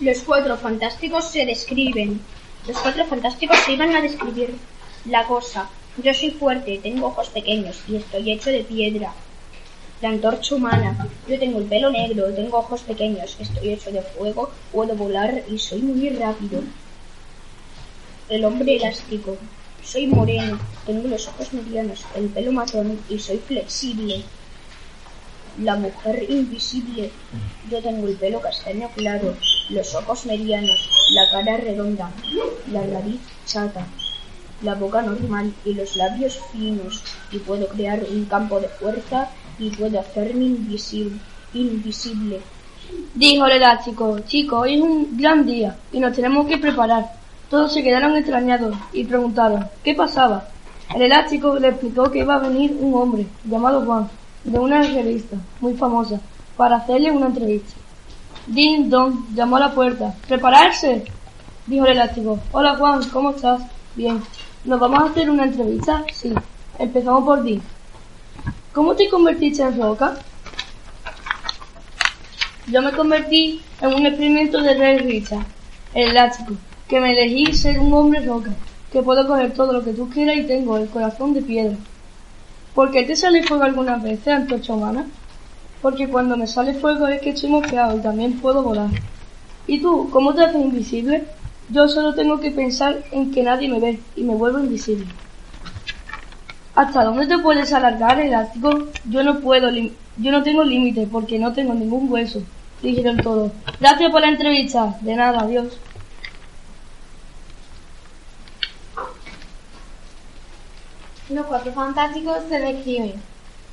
Los cuatro fantásticos se describen. Los cuatro fantásticos se iban a describir la cosa. Yo soy fuerte, tengo ojos pequeños y estoy hecho de piedra. La antorcha humana. Yo tengo el pelo negro, tengo ojos pequeños, estoy hecho de fuego, puedo volar y soy muy rápido. El hombre elástico. Soy moreno, tengo los ojos medianos, el pelo marrón y soy flexible. La mujer invisible. Yo tengo el pelo castaño claro, los ojos medianos, la cara redonda, la nariz chata, la boca normal y los labios finos. Y puedo crear un campo de fuerza y puedo hacerme invisible. invisible. Dijo el elástico, chicos, hoy es un gran día y nos tenemos que preparar. Todos se quedaron extrañados y preguntaron qué pasaba. El elástico le explicó que iba a venir un hombre llamado Juan de una revista muy famosa para hacerle una entrevista. Ding Dong llamó a la puerta. ¿Prepararse? dijo el elástico. Hola Juan, ¿cómo estás? Bien. ¿Nos vamos a hacer una entrevista? Sí. Empezamos por ti. ¿Cómo te convertiste en roca? Yo me convertí en un experimento de Ray Richard, el elástico, que me elegí ser un hombre roca, que puedo coger todo lo que tú quieras y tengo el corazón de piedra. ¿Por qué te sale fuego algunas veces, antorcha humana? Porque cuando me sale fuego es que estoy mosqueado y también puedo volar. ¿Y tú, cómo te haces invisible? Yo solo tengo que pensar en que nadie me ve y me vuelvo invisible. ¿Hasta dónde te puedes alargar, elástico? Yo no puedo, yo no tengo límite porque no tengo ningún hueso. Dijeron todos. Gracias por la entrevista. De nada, adiós. Los cuatro fantásticos se describen.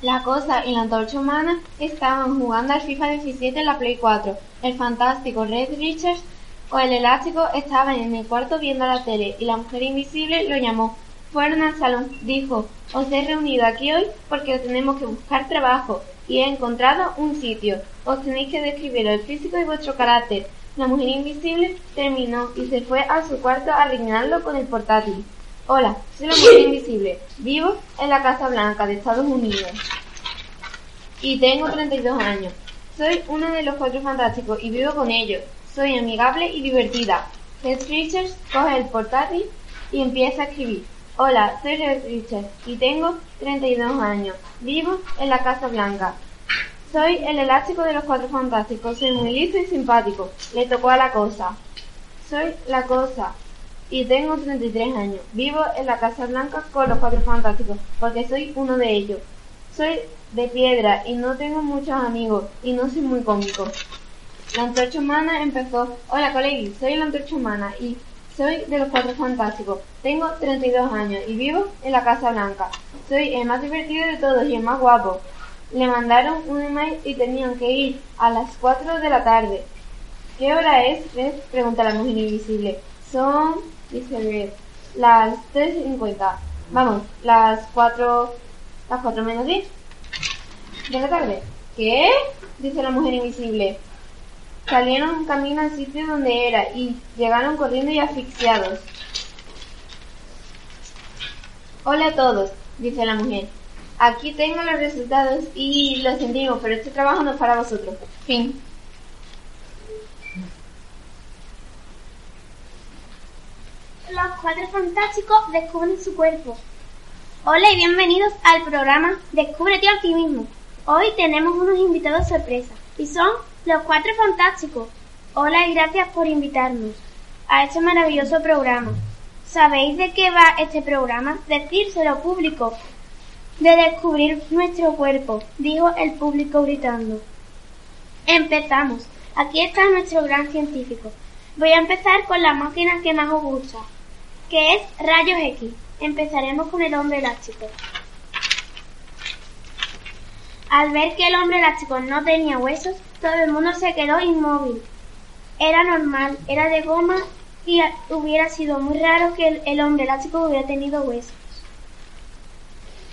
La cosa y la antorcha humana estaban jugando al FIFA 17 en la Play 4. El fantástico Red Richards o el elástico estaban en el cuarto viendo la tele y la mujer invisible lo llamó. Fueron al salón. Dijo, os he reunido aquí hoy porque tenemos que buscar trabajo y he encontrado un sitio. Os tenéis que describir el físico y vuestro carácter. La mujer invisible terminó y se fue a su cuarto a rellenarlo con el portátil. Hola, soy la mujer invisible. Vivo en la Casa Blanca de Estados Unidos. Y tengo 32 años. Soy uno de los cuatro fantásticos y vivo con ellos. Soy amigable y divertida. Red Richards coge el portátil y empieza a escribir. Hola, soy Red Richards y tengo 32 años. Vivo en la Casa Blanca. Soy el elástico de los cuatro fantásticos. Soy muy listo y simpático. Le tocó a la cosa. Soy la cosa y tengo 33 años. Vivo en la Casa Blanca con los cuatro fantásticos, porque soy uno de ellos. Soy de piedra y no tengo muchos amigos y no soy muy cómico. La antorcha humana empezó, hola colegui, soy la antorcha humana y soy de los cuatro fantásticos. Tengo 32 años y vivo en la Casa Blanca. Soy el más divertido de todos y el más guapo. Le mandaron un email y tenían que ir a las 4 de la tarde. ¿Qué hora es? Pregunta la mujer invisible. Son dice Red. Las 3.50. Vamos, las 4... Las 4 menos 10. De la tarde. ¿Qué? Dice la mujer invisible. Salieron camino al sitio donde era y llegaron corriendo y asfixiados. Hola a todos, dice la mujer. Aquí tengo los resultados y lo sentimos, pero este trabajo no es para vosotros. Fin. Cuatro fantásticos descubren su cuerpo. Hola y bienvenidos al programa Descúbrete a ti mismo. Hoy tenemos unos invitados sorpresa y son los cuatro fantásticos. Hola y gracias por invitarnos a este maravilloso programa. ¿Sabéis de qué va este programa? Decírselo público. De descubrir nuestro cuerpo, dijo el público gritando. Empezamos. Aquí está nuestro gran científico. Voy a empezar con la máquina que más os gusta, que es rayos X. Empezaremos con el hombre elástico. Al ver que el hombre elástico no tenía huesos, todo el mundo se quedó inmóvil. Era normal, era de goma y hubiera sido muy raro que el, hombre elástico hubiera tenido huesos.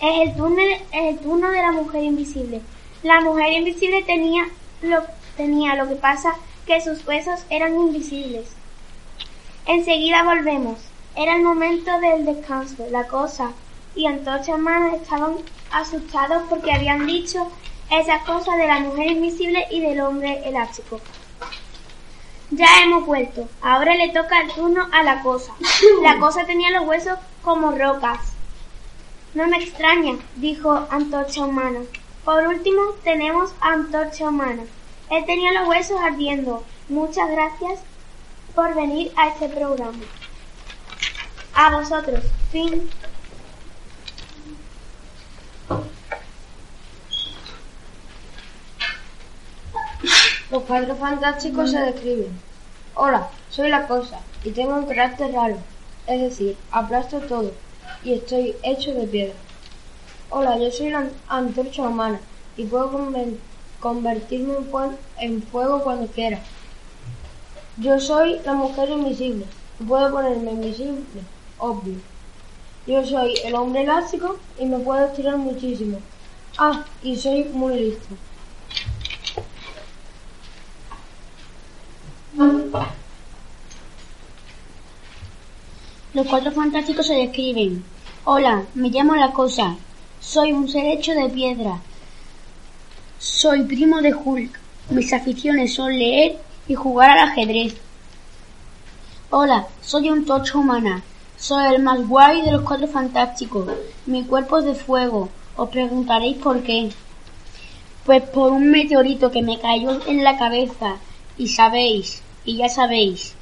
Es el, turno, es el de la mujer invisible. La mujer invisible tenía lo, tenía lo que pasa que sus huesos eran invisibles. Enseguida volvemos. Era el momento del descanso. La cosa y Antorcha Humana estaban asustados porque habían dicho esas cosas de la mujer invisible y del hombre elástico. Ya hemos vuelto. Ahora le toca el turno a la cosa. La cosa tenía los huesos como rocas. No me extraña, dijo Antorcha Humana. Por último tenemos a Antorcha Humana. Él tenía los huesos ardiendo. Muchas gracias por venir a este programa. A vosotros. Fin. Los cuatro fantásticos se describen. Hola, soy la cosa y tengo un carácter raro. Es decir, aplasto todo y estoy hecho de piedra. Hola, yo soy la antorcha humana y puedo convertirme en, fue- en fuego cuando quiera. Yo soy la mujer invisible y puedo ponerme invisible, obvio. Yo soy el hombre elástico y me puedo estirar muchísimo. Ah, y soy muy listo. Los cuatro fantásticos se describen. Hola, me llamo La Cosa. Soy un ser hecho de piedra. Soy primo de Hulk. Mis aficiones son leer y jugar al ajedrez. Hola, soy un tocho humana. Soy el más guay de los cuatro fantásticos. Mi cuerpo es de fuego. Os preguntaréis por qué. Pues por un meteorito que me cayó en la cabeza. Y sabéis, y ya sabéis.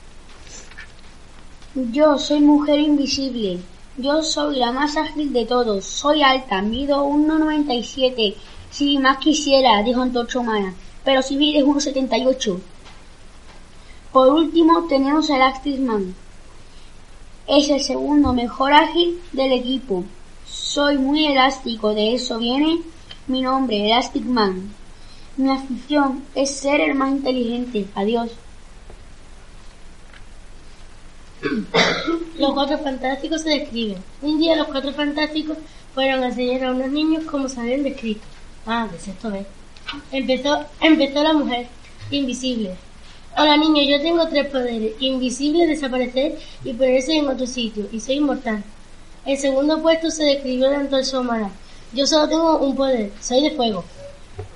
Yo soy mujer invisible. Yo soy la más ágil de todos. Soy alta, mido 1,97. Si más quisiera, dijo Antorcha Humana. Pero si mides 1,78. Por último tenemos a Elastic Man. Es el segundo mejor ágil del equipo. Soy muy elástico, de eso viene mi nombre, Elastic Man. Mi afición es ser el más inteligente. Adiós. Los cuatro fantásticos se describen. Un día los cuatro fantásticos fueron a enseñar a unos niños cómo saber de escrito. Ah, de sexto B. Empezó, empezó la mujer, invisible. Hola niños, yo tengo tres poderes. Invisible, desaparecer y ponerse en otro sitio. Y soy inmortal. El segundo puesto se describió de antorcha humana. Yo solo tengo un poder, soy de fuego.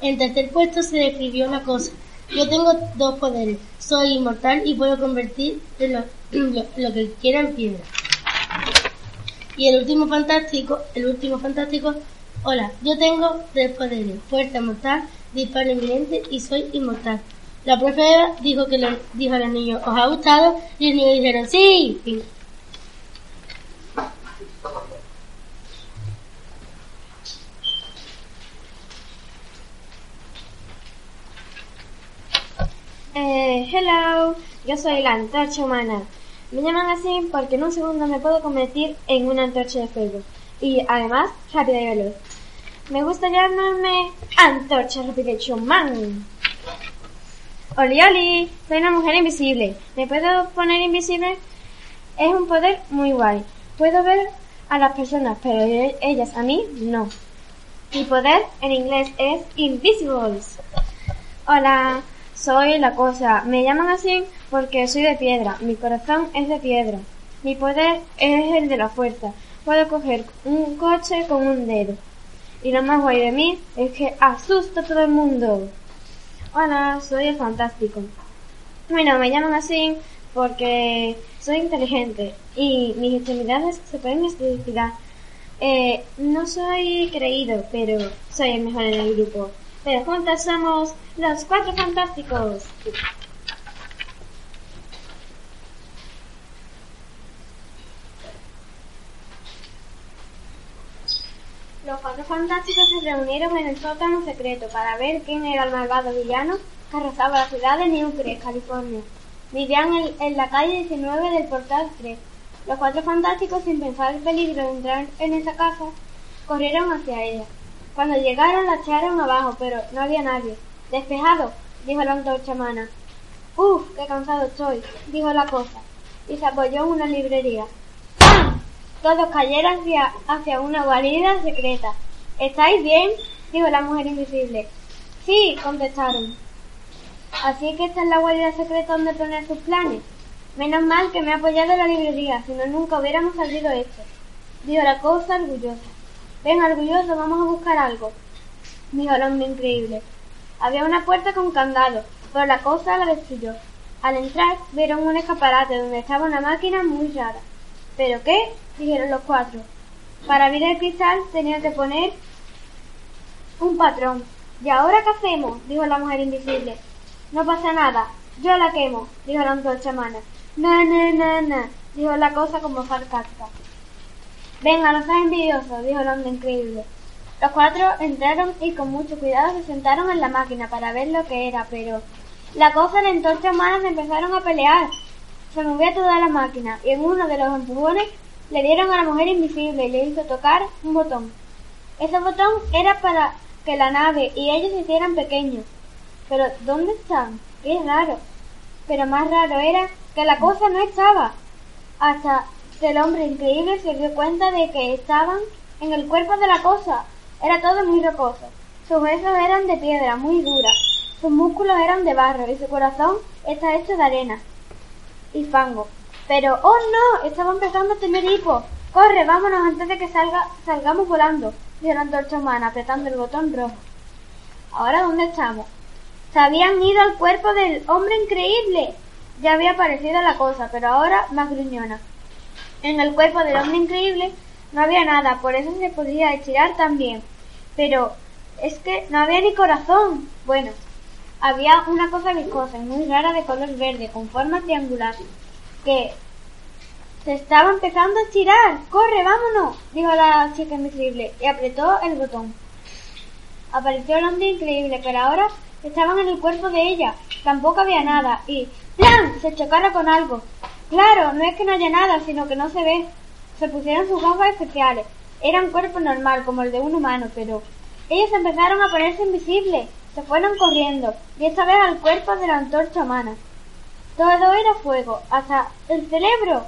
En tercer puesto se describió la cosa. Yo tengo dos poderes, soy inmortal y puedo convertir lo, lo, lo que quiera en piedra. Y el último fantástico, el último fantástico, hola, yo tengo tres poderes, fuerza mortal, disparo inminente y soy inmortal. La profe dijo que dijo a los niños, ¿os ha gustado? Y los niños dijeron, sí. Eh, hello, yo soy la antorcha humana. Me llaman así porque en un segundo me puedo convertir en una antorcha de fuego. Y además, rápida y veloz. Me gusta llamarme Antorcha Rapidation Man. Oli, oli, soy una mujer invisible. ¿Me puedo poner invisible? Es un poder muy guay. Puedo ver a las personas, pero e- ellas a mí no. Mi poder en inglés es Invisibles. Hola, soy la cosa. Me llaman así porque soy de piedra. Mi corazón es de piedra. Mi poder es el de la fuerza. Puedo coger un coche con un dedo. Y lo más guay de mí es que asusto a todo el mundo. Hola, soy el fantástico. Bueno, me llaman así porque soy inteligente y mis extremidades se pueden estirar. Eh, no soy creído, pero soy el mejor en el grupo. Pero juntas somos los cuatro fantásticos. Los cuatro fantásticos se reunieron en el sótano secreto para ver quién era el malvado villano que arrasaba la ciudad de Newcrest, California. Vivían en, la calle 19 del portal 3. Los cuatro fantásticos, sin pensar el peligro de entrar en esa casa, corrieron hacia ella. Cuando llegaron la echaron abajo, pero no había nadie. Despejado, dijo la antorcha humana. Uf, qué cansado estoy, dijo la cosa, y se apoyó en una librería. Todos cayeron hacia, hacia una guarida secreta. ¿Estáis bien? dijo la mujer invisible. Sí, contestaron. Así que esta es la guarida secreta donde poner sus planes. Menos mal que me ha apoyado la librería, si no nunca hubiéramos salido esto. Dijo la cosa orgullosa. Ven, orgulloso, vamos a buscar algo. Dijo el hombre increíble. Había una puerta con candado, pero la cosa la destruyó. Al entrar, vieron un escaparate donde estaba una máquina muy rara. ¿Pero qué? dijeron los cuatro. Para abrir el cristal tenía que poner un patrón. ¿Y ahora qué hacemos? dijo la mujer invisible. No pasa nada, yo la quemo, dijo la antorcha humana. No, no, no, no, dijo la cosa como sarcástica. Venga, no seas envidioso, dijo el hombre increíble. Los cuatro entraron y con mucho cuidado se sentaron en la máquina para ver lo que era, pero la cosa y la antorcha humana se empezaron a pelear. Se movía toda la máquina y en uno de los empujones le dieron a la mujer invisible y le hizo tocar un botón. Ese botón era para que la nave y ellos se hicieran pequeños. Pero ¿dónde están? Qué raro. Pero más raro era que la cosa no estaba. Hasta que el hombre increíble se dio cuenta de que estaban en el cuerpo de la cosa. Era todo muy rocoso. Sus huesos eran de piedra, muy dura. Sus músculos eran de barro y su corazón está hecho de arena y fango. Pero, oh no, estaba empezando a tener hipo. Corre, vámonos antes de que salga, salgamos volando, dijo la antorcha humana, apretando el botón rojo. ¿Ahora dónde estamos? Se habían ido al cuerpo del hombre increíble. Ya había aparecido la cosa, pero ahora más gruñona. En el cuerpo del hombre increíble no había nada, por eso se podía estirar también. Pero es que no había ni corazón. Bueno, había una cosa viscosa y muy rara de color verde, con forma triangular, que se estaba empezando a estirar. ¡Corre, vámonos! dijo la chica invisible y apretó el botón. Apareció el hombre increíble, pero ahora estaban en el cuerpo de ella. Tampoco había nada y ¡plan! se chocaron con algo. Claro, no es que no haya nada, sino que no se ve. Se pusieron sus gafas especiales. Era un cuerpo normal, como el de un humano, pero ellos empezaron a ponerse invisibles. Se fueron corriendo, y esta vez al cuerpo de la antorcha humana. Todo era fuego, hasta el cerebro.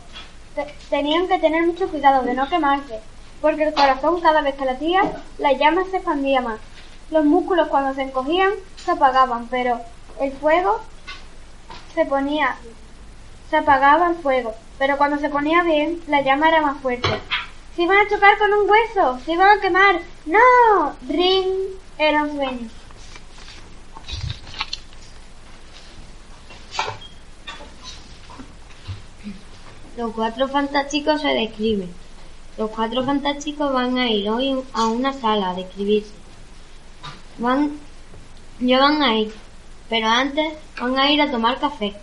Te- tenían que tener mucho cuidado de no quemarse, porque el corazón cada vez que latía, la llama se expandía más. Los músculos cuando se encogían se apagaban, pero el fuego se ponía, se apagaba el fuego, pero cuando se ponía bien, la llama era más fuerte. Se iban a chocar con un hueso, se iban a quemar. ¡No! Ring era un sueño. Los cuatro fantásticos se describen. Los cuatro fantásticos van a ir hoy a una sala a describirse. Van, ya van a ir, pero antes van a ir a tomar café.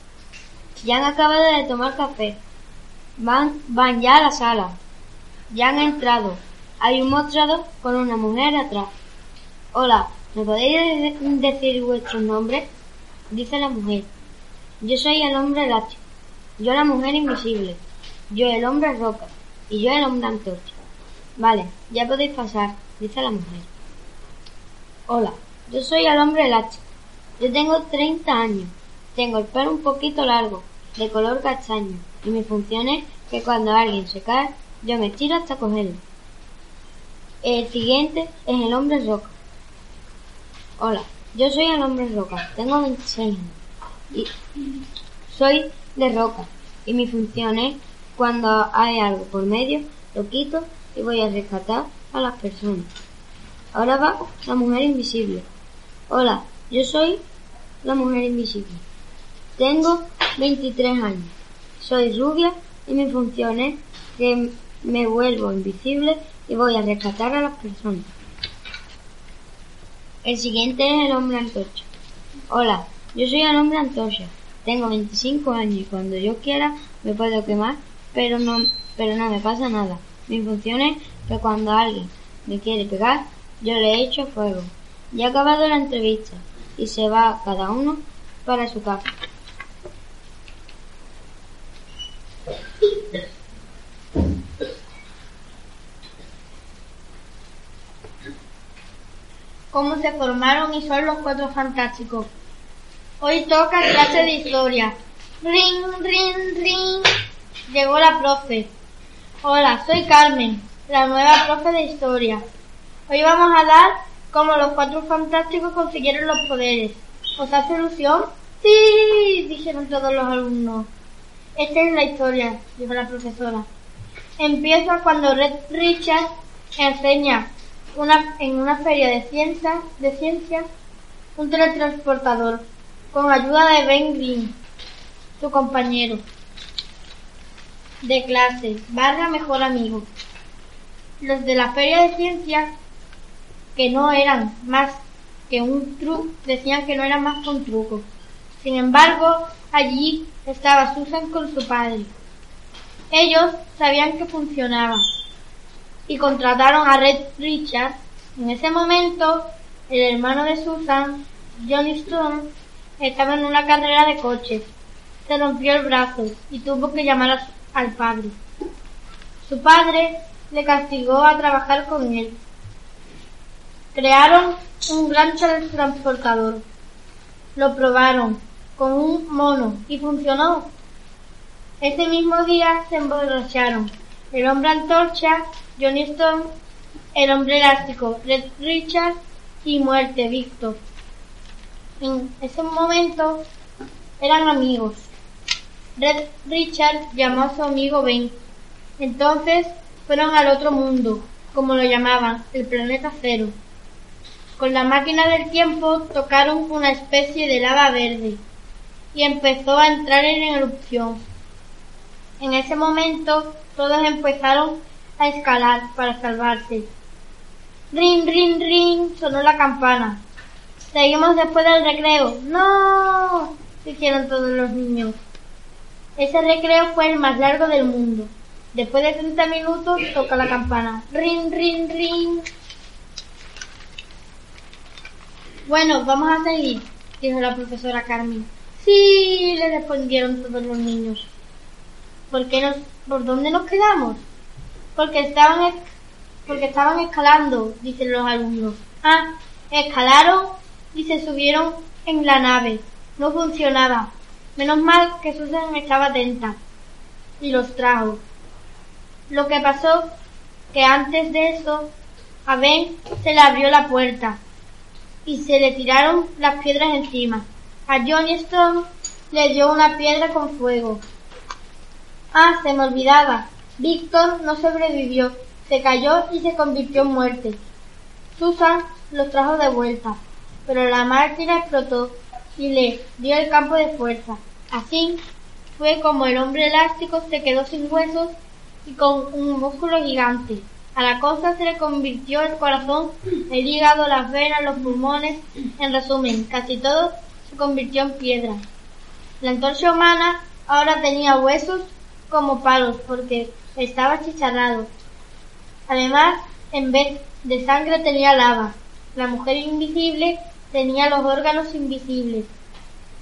Ya han acabado de tomar café. Van, van ya a la sala. Ya han entrado. Hay un mostrador con una mujer atrás. Hola, ¿me podéis de- decir vuestros nombres? Dice la mujer. Yo soy el hombre elástico. Yo la mujer invisible. Yo el hombre roca. Y yo el hombre antorcha. Vale, ya podéis pasar, dice la mujer. Hola, yo soy el hombre elástico. Yo tengo 30 años. Tengo el pelo un poquito largo, de color castaño. Y mi función es que cuando alguien se cae, yo me tiro hasta cogerlo. El siguiente es el hombre roca. Hola, yo soy el hombre roca. Tengo 26 años. Y soy de roca y mi función es cuando hay algo por medio lo quito y voy a rescatar a las personas. Ahora va la mujer invisible. Hola, yo soy la mujer invisible. Tengo 23 años. Soy rubia y mi función es que me vuelvo invisible y voy a rescatar a las personas. El siguiente es el hombre antorcha. Hola, yo soy el hombre antorcha. Tengo 25 años y cuando yo quiera me puedo quemar, pero no, pero no me pasa nada. Mi función es que cuando alguien me quiere pegar, yo le echo fuego. Ya ha acabado la entrevista y se va cada uno para su casa. ¿Cómo se formaron y son los cuatro fantásticos? Hoy toca clase de historia. Ring, ring, ring. Llegó la profe. Hola, soy Carmen, la nueva profe de historia. Hoy vamos a dar cómo los cuatro fantásticos consiguieron los poderes. ¿Os hace ilusión? Sí, dijeron todos los alumnos. Esta es la historia, dijo la profesora. Empieza cuando Red Richard enseña una, en una feria de ciencias, de ciencias un teletransportador con ayuda de Ben Green, su compañero de clase, barra mejor amigo. Los de la feria de ciencias, que no eran más que un truco, decían que no era más que un truco. Sin embargo, allí estaba Susan con su padre. Ellos sabían que funcionaba y contrataron a Red Richard. En ese momento, el hermano de Susan, Johnny Stone, estaba en una carrera de coches. Se rompió el brazo y tuvo que llamar al padre. Su padre le castigó a trabajar con él. Crearon un gran transportador. Lo probaron con un mono y funcionó. Ese mismo día se emborracharon. El hombre antorcha, Johnny Stone, el hombre elástico, Red Richard y Muerte, Víctor. En ese momento eran amigos. Red Richard llamó a su amigo Ben. Entonces fueron al otro mundo, como lo llamaban, el planeta cero. Con la máquina del tiempo tocaron una especie de lava verde y empezó a entrar en erupción. En ese momento todos empezaron a escalar para salvarse. Ring, ring, ring, sonó la campana. Seguimos después del recreo. ¡No! dijeron todos los niños. Ese recreo fue el más largo del mundo. Después de 30 minutos toca la campana. Ring, ring, ring. Bueno, vamos a seguir, dijo la profesora Carmen. Sí, le respondieron todos los niños. ¿Por qué nos, por dónde nos quedamos? Porque estaban, porque estaban escalando, dicen los alumnos. Ah, escalaron y se subieron en la nave. No funcionaba. Menos mal que Susan estaba atenta y los trajo. Lo que pasó que antes de eso a Ben se le abrió la puerta y se le tiraron las piedras encima. A Johnny Stone le dio una piedra con fuego. Ah, se me olvidaba. Víctor no sobrevivió, se cayó y se convirtió en muerte. Susan los trajo de vuelta, pero la máquina explotó y le dio el campo de fuerza. Así fue como el hombre elástico se quedó sin huesos y con un músculo gigante. A la cosa se le convirtió el corazón, el hígado, las venas, los pulmones, en resumen, casi todo se convirtió en piedra. La antorcha humana ahora tenía huesos como palos porque estaba chicharrado. Además, en vez de sangre tenía lava. La mujer invisible tenía los órganos invisibles.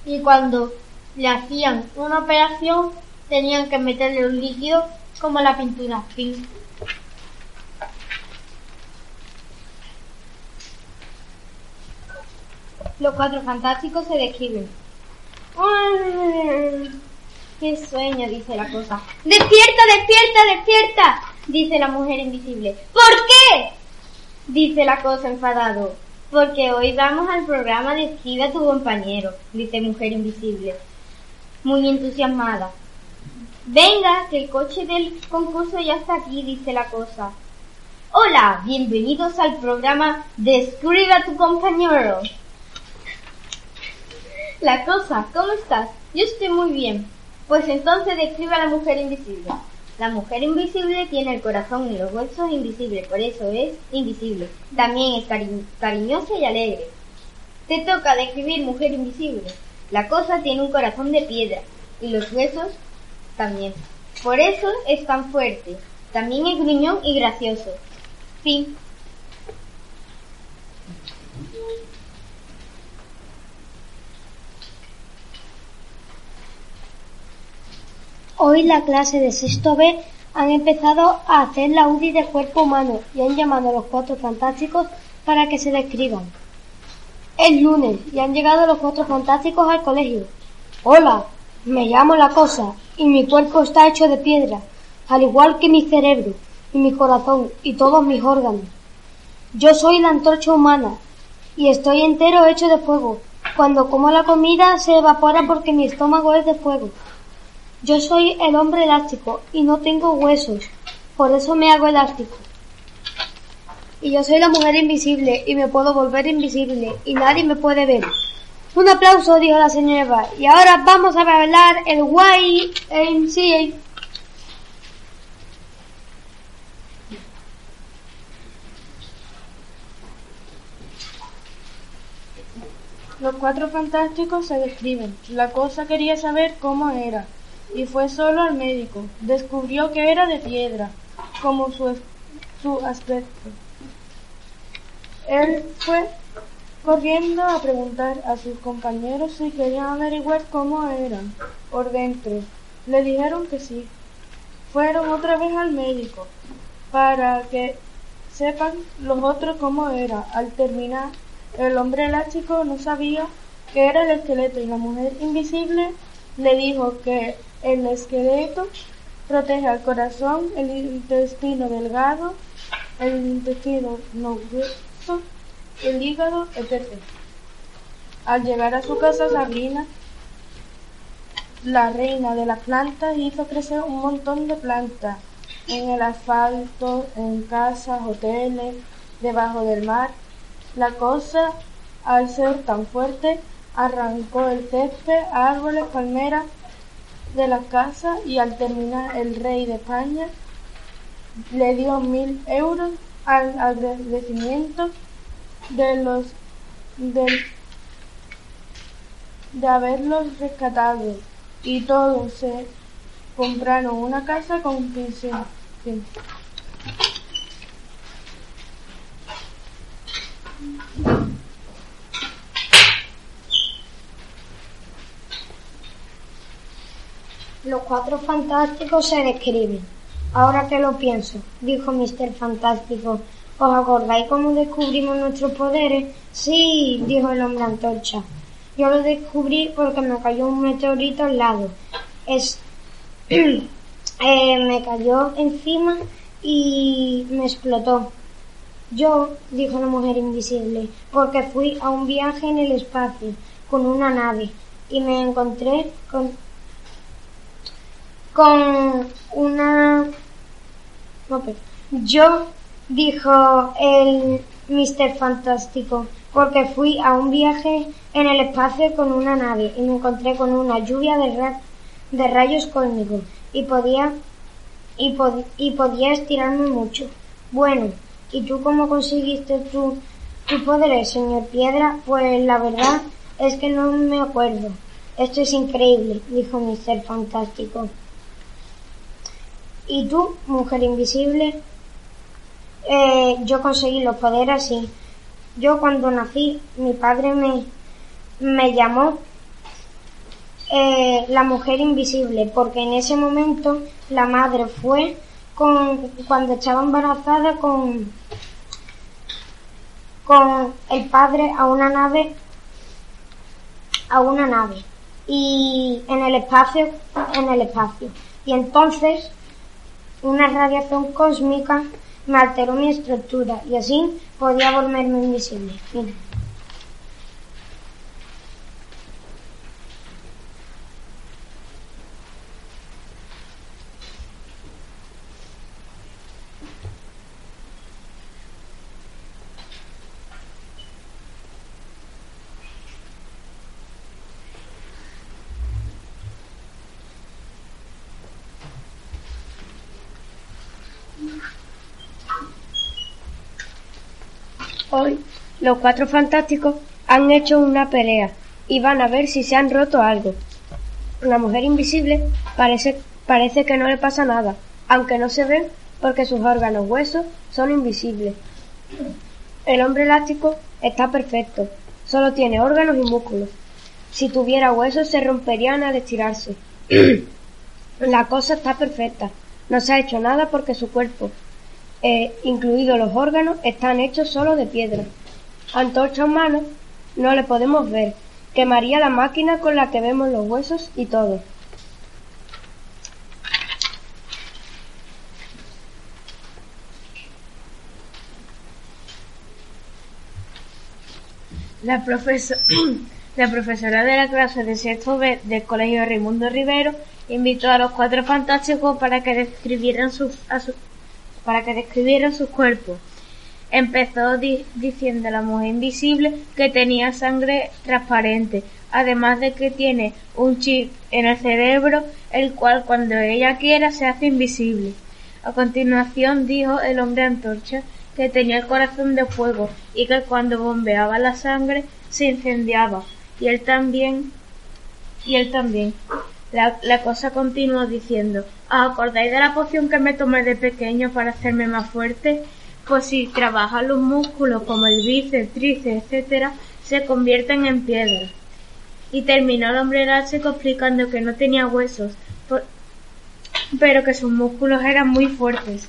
Y cuando le hacían una operación, tenían que meterle un líquido como la pintura. Fin. Los cuatro fantásticos se describen. ¡Qué sueño! dice la cosa. ¡Despierta, despierta, despierta! dice la mujer invisible. ¿Por qué? dice la cosa enfadado. Porque hoy vamos al programa de Escribe a tu compañero, dice mujer invisible, muy entusiasmada. Venga, que el coche del concurso ya está aquí, dice la cosa. Hola, bienvenidos al programa Describe a tu compañero. La cosa, ¿cómo estás? Yo estoy muy bien. Pues entonces describe a la mujer invisible. La mujer invisible tiene el corazón y los huesos invisibles, por eso es invisible. También es cariñosa y alegre. Te toca describir mujer invisible. La cosa tiene un corazón de piedra y los huesos también. Por eso es tan fuerte. También es gruñón y gracioso. Fin. Hoy la clase de sexto B han empezado a hacer la UDI de cuerpo humano y han llamado a los cuatro fantásticos para que se describan. Es lunes y han llegado los cuatro fantásticos al colegio. Hola, me llamo La Cosa y mi cuerpo está hecho de piedra, al igual que mi cerebro y mi corazón y todos mis órganos. Yo soy la antorcha humana y estoy entero hecho de fuego. Cuando como la comida se evapora porque mi estómago es de fuego. Yo soy el hombre elástico y no tengo huesos, por eso me hago elástico. Y yo soy la mujer invisible y me puedo volver invisible y nadie me puede ver. Un aplauso, dijo la señora. Y ahora vamos a bailar el YMCA. Los cuatro fantásticos se describen. La cosa quería saber cómo era y fue solo al médico. Descubrió que era de piedra, como su, su aspecto. Él fue corriendo a preguntar a sus compañeros si querían averiguar cómo eran por dentro. Le dijeron que sí. Fueron otra vez al médico para que sepan los otros cómo era. Al terminar, el hombre elástico no sabía que era el esqueleto y la mujer invisible le dijo que el esqueleto protege al corazón, el intestino delgado, el intestino no el hígado, etc. Al llegar a su casa, Sabrina, la reina de las plantas, hizo crecer un montón de plantas en el asfalto, en casas, hoteles, debajo del mar. La cosa, al ser tan fuerte, arrancó el césped, árboles, palmeras de la casa y al terminar el rey de España le dio mil euros al agradecimiento de los de, de haberlos rescatado y todos se compraron una casa con pensión. Los cuatro fantásticos se describen. Ahora que lo pienso, dijo Mr. Fantástico, ¿os acordáis cómo descubrimos nuestros poderes? Sí, dijo el hombre antorcha. Yo lo descubrí porque me cayó un meteorito al lado. Es, eh, me cayó encima y me explotó. Yo, dijo la mujer invisible, porque fui a un viaje en el espacio con una nave y me encontré con, con una... Yo, dijo el Mr. Fantástico, porque fui a un viaje en el espacio con una nave y me encontré con una lluvia de, ra- de rayos cósmicos y podía y, pod- y podía estirarme mucho. Bueno, ¿y tú cómo conseguiste tu, tu poder, señor Piedra? Pues la verdad es que no me acuerdo. Esto es increíble, dijo Mr. Fantástico. ¿Y tú, mujer invisible? Eh, yo conseguí los poderes así. Yo cuando nací, mi padre me, me llamó eh, la mujer invisible, porque en ese momento la madre fue con, cuando estaba embarazada con, con el padre a una nave, a una nave, y en el espacio, en el espacio. Y entonces una radiación cósmica me alteró mi estructura y así podía volverme invisible. Hoy los cuatro fantásticos han hecho una pelea y van a ver si se han roto algo. La mujer invisible parece, parece que no le pasa nada, aunque no se ven porque sus órganos huesos son invisibles. El hombre elástico está perfecto, solo tiene órganos y músculos. Si tuviera huesos se romperían al estirarse. La cosa está perfecta, no se ha hecho nada porque su cuerpo, eh, incluidos los órganos, están hechos solo de piedra. Antorcha humana No le podemos ver. Quemaría la máquina con la que vemos los huesos y todo. La, profesora de la clase de sexto B del colegio Raimundo Rivero invitó a los cuatro fantásticos para que describieran sus, para que describieran sus cuerpos. Empezó diciendo la mujer invisible que tenía sangre transparente, además de que tiene un chip en el cerebro, el cual cuando ella quiera se hace invisible. A continuación dijo el hombre antorcha que tenía el corazón de fuego y que cuando bombeaba la sangre se incendiaba. Y él también, y él también. La, la cosa continuó diciendo, ¿os acordáis de la poción que me tomé de pequeño para hacerme más fuerte? Pues si trabajan los músculos como el bíceps, tríceps, etcétera, se convierten en piedra. Y terminó el hombre elástico explicando que no tenía huesos, pero que sus músculos eran muy fuertes.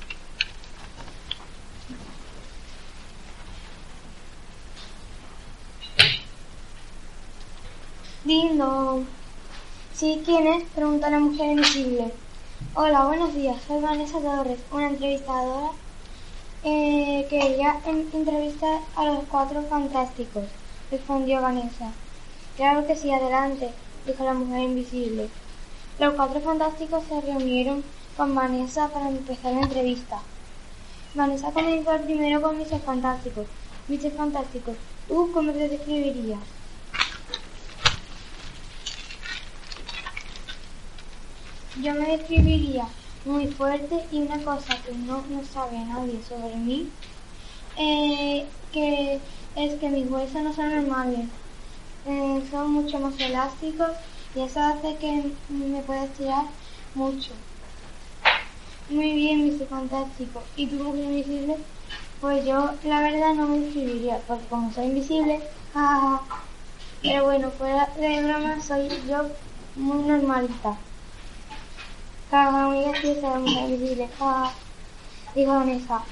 Lindo. ¿Sí? ¿Quién es? Pregunta la mujer invisible. Hola, buenos días. Soy Vanessa Torres, una entrevistadora eh, quería entrevistar a los cuatro fantásticos, respondió Vanessa. Claro que sí, adelante, dijo la mujer invisible. Los cuatro fantásticos se reunieron con Vanessa para empezar la entrevista. Vanessa comenzó primero con Mr. Fantásticos. Mr. Fantásticos, ¿tú cómo te describirías? Yo me describiría muy fuerte y una cosa que no, no sabe nadie sobre mí, eh, que es que mis huesos no son normales, eh, son mucho más elásticos y eso hace que me pueda estirar mucho. Muy bien, mi fantástico. ¿Y tú, mujer invisible? Pues yo, la verdad, no me describiría, porque como soy invisible, Pero bueno, fuera de broma, soy yo muy normalita. Mujer invisible. Dijo Vanessa.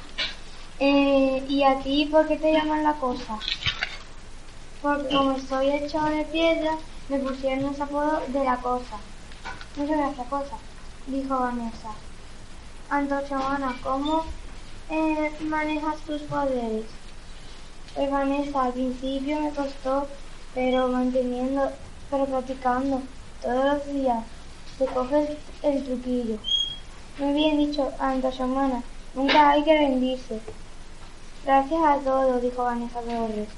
Eh, ¿Y a ti por qué te llaman la cosa? Porque como estoy hecho de piedra, me pusieron ese apodo de la cosa. Muchas gracias, cosa, dijo Vanessa. Antorcha ¿cómo eh, manejas tus poderes? Pues Vanessa, al principio me costó, pero manteniendo, pero practicando todos los días se coge el truquillo. Muy bien dicho, Antoshomana. Nunca hay que rendirse. Gracias a todos, dijo Vanessa Torres.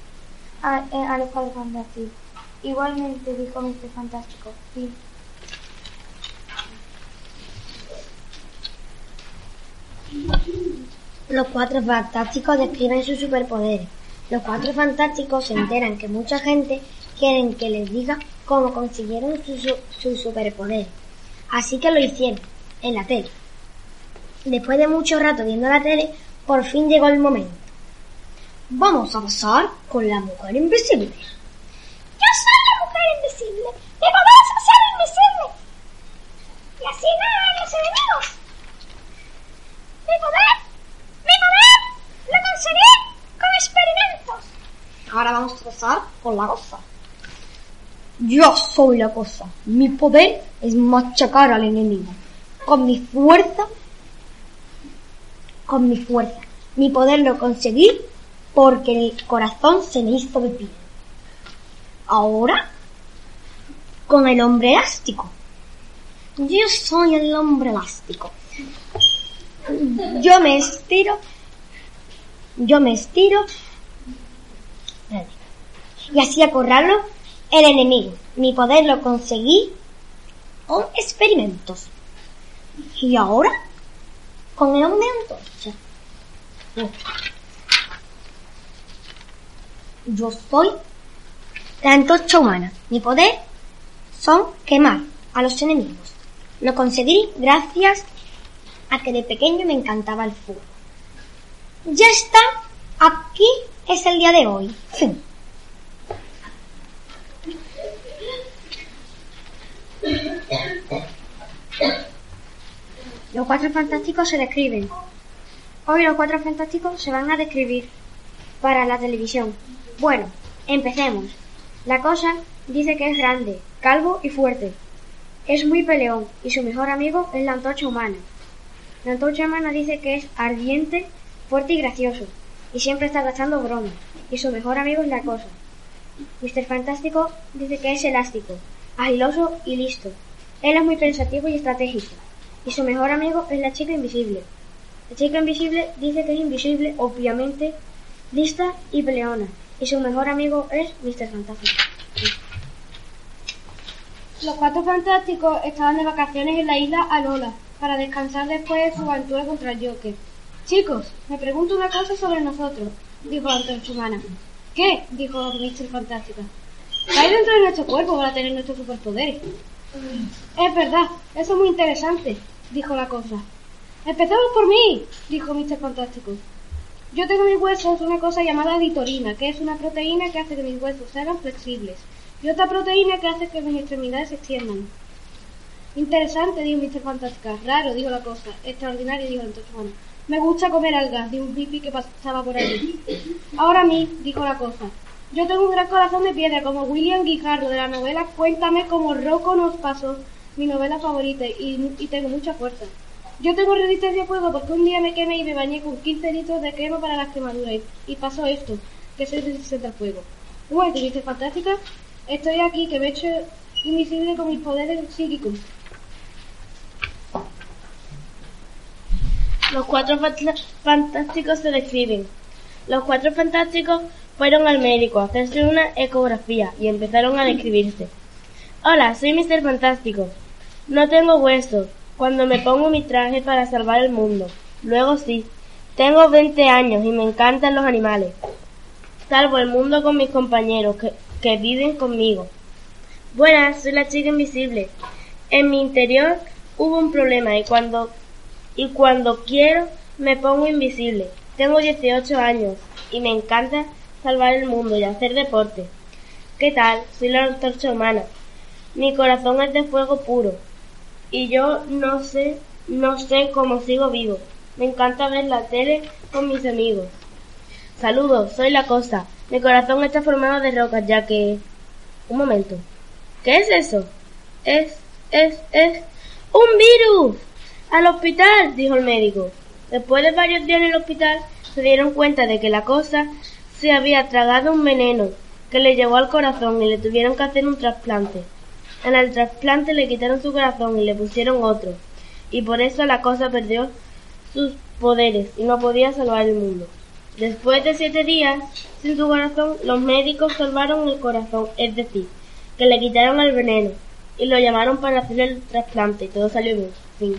A, eh, a los padres fantásticos. Igualmente, dijo Mr. Fantástico. Sí. Los cuatro fantásticos describen sus superpoderes. Los cuatro fantásticos se enteran que mucha gente quieren que les diga cómo consiguieron sus su, superpoderes. Así que lo hicieron, en la tele. Después de mucho rato viendo la tele, por fin llegó el momento. Vamos a pasar con la mujer invisible. Yo soy la mujer invisible. ¡Me podrás hacer invisible! Y así no los enemigos. ¡Mi poder! ¡Mi poder! ¡Lo conseguí con experimentos! Ahora vamos a pasar con la cosa. Yo soy la cosa. Mi poder es machacar al enemigo. Con mi fuerza, con mi fuerza. Mi poder lo conseguí porque el corazón se me hizo de piel. Ahora, con el hombre elástico. Yo soy el hombre elástico. Yo me estiro, yo me estiro y así acorralo el enemigo. Mi poder lo conseguí con experimentos. Y ahora, con el hombre antorcha. Yo soy la antorcha humana. Mi poder son quemar a los enemigos. Lo conseguí gracias a que de pequeño me encantaba el fuego. Ya está, aquí es el día de hoy. Los cuatro fantásticos se describen. Hoy los cuatro fantásticos se van a describir para la televisión. Bueno, empecemos. La cosa dice que es grande, calvo y fuerte. Es muy peleón y su mejor amigo es la antorcha humana. La antorcha humana dice que es ardiente, fuerte y gracioso y siempre está gastando bromas y su mejor amigo es la cosa. Mr. Fantástico dice que es elástico, agiloso y listo. Él es muy pensativo y estratégico y su mejor amigo es la chica invisible. La chica invisible dice que es invisible, obviamente, lista y peleona y su mejor amigo es Mr. Fantástico. Los cuatro fantásticos estaban de vacaciones en la isla Alola para descansar después de su aventura contra el Joker. Chicos, me pregunto una cosa sobre nosotros, dijo la antorcha humana. ¿Qué? dijo Mr. Fantástica. Hay dentro de nuestro cuerpo para tener nuestros superpoderes. Es verdad, eso es muy interesante, dijo la cosa. Empecemos por mí, dijo Mr. Fantástico. Yo tengo en mis huesos una cosa llamada ditorina, que es una proteína que hace que mis huesos sean flexibles y otra proteína que hace que mis extremidades se extiendan. Interesante, dijo Mr. Fantástica. Raro, dijo la cosa. Extraordinario, dijo entonces Juan. Me gusta comer algas, dijo un hippie que pasaba por allí. Ahora a mí, dijo la cosa. Yo tengo un gran corazón de piedra, como William Guijarro de la novela Cuéntame cómo Rocco nos pasó, mi novela favorita, y, y tengo mucha fuerza. Yo tengo resistencia a fuego porque un día me quemé y me bañé con 15 litros de crema para las quemaduras, y, pasó esto, que soy resistente al fuego. Bueno, ¿te fantástica? Estoy aquí, que me he hecho invisible con mis poderes psíquicos. Los cuatro fantásticos se describen. Los cuatro fantásticos fueron al médico a hacerse una ecografía y empezaron a describirse. Hola, soy Mr. Fantástico. No tengo huesos cuando me pongo mi traje para salvar el mundo. Luego sí. Tengo 20 años y me encantan los animales. Salvo el mundo con mis compañeros, que que viven conmigo. Buenas, soy la chica invisible. En mi interior hubo un problema y cuando y cuando quiero me pongo invisible. Tengo 18 años y me encanta salvar el mundo y hacer deporte. ¿Qué tal? Soy la antorcha humana. Mi corazón es de fuego puro y yo no sé, no sé cómo sigo vivo. Me encanta ver la tele con mis amigos. Saludos, soy la Costa. Mi corazón está formado de rocas, ya que... Un momento. ¿Qué es eso? Es, es, es... ¡Un virus! ¡Al hospital! dijo el médico. Después de varios días en el hospital, se dieron cuenta de que la cosa se había tragado un veneno que le llegó al corazón y le tuvieron que hacer un trasplante. En el trasplante le quitaron su corazón y le pusieron otro, y por eso la cosa perdió sus poderes y no podía salvar el mundo. Después de siete días sin su corazón, los médicos salvaron el corazón, es decir, que le quitaron el veneno y lo llamaron para hacer el trasplante y todo salió bien. Fin.